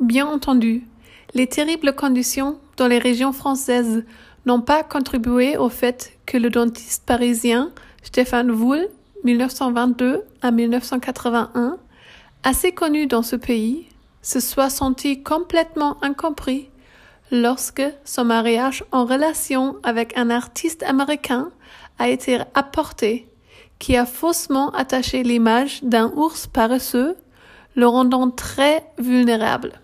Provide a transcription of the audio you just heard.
Bien entendu, les terribles conditions dans les régions françaises n'ont pas contribué au fait que le dentiste parisien Stéphane Voul, 1922 à 1981, assez connu dans ce pays, se soit senti complètement incompris lorsque son mariage en relation avec un artiste américain a été apporté, qui a faussement attaché l'image d'un ours paresseux, le rendant très vulnérable.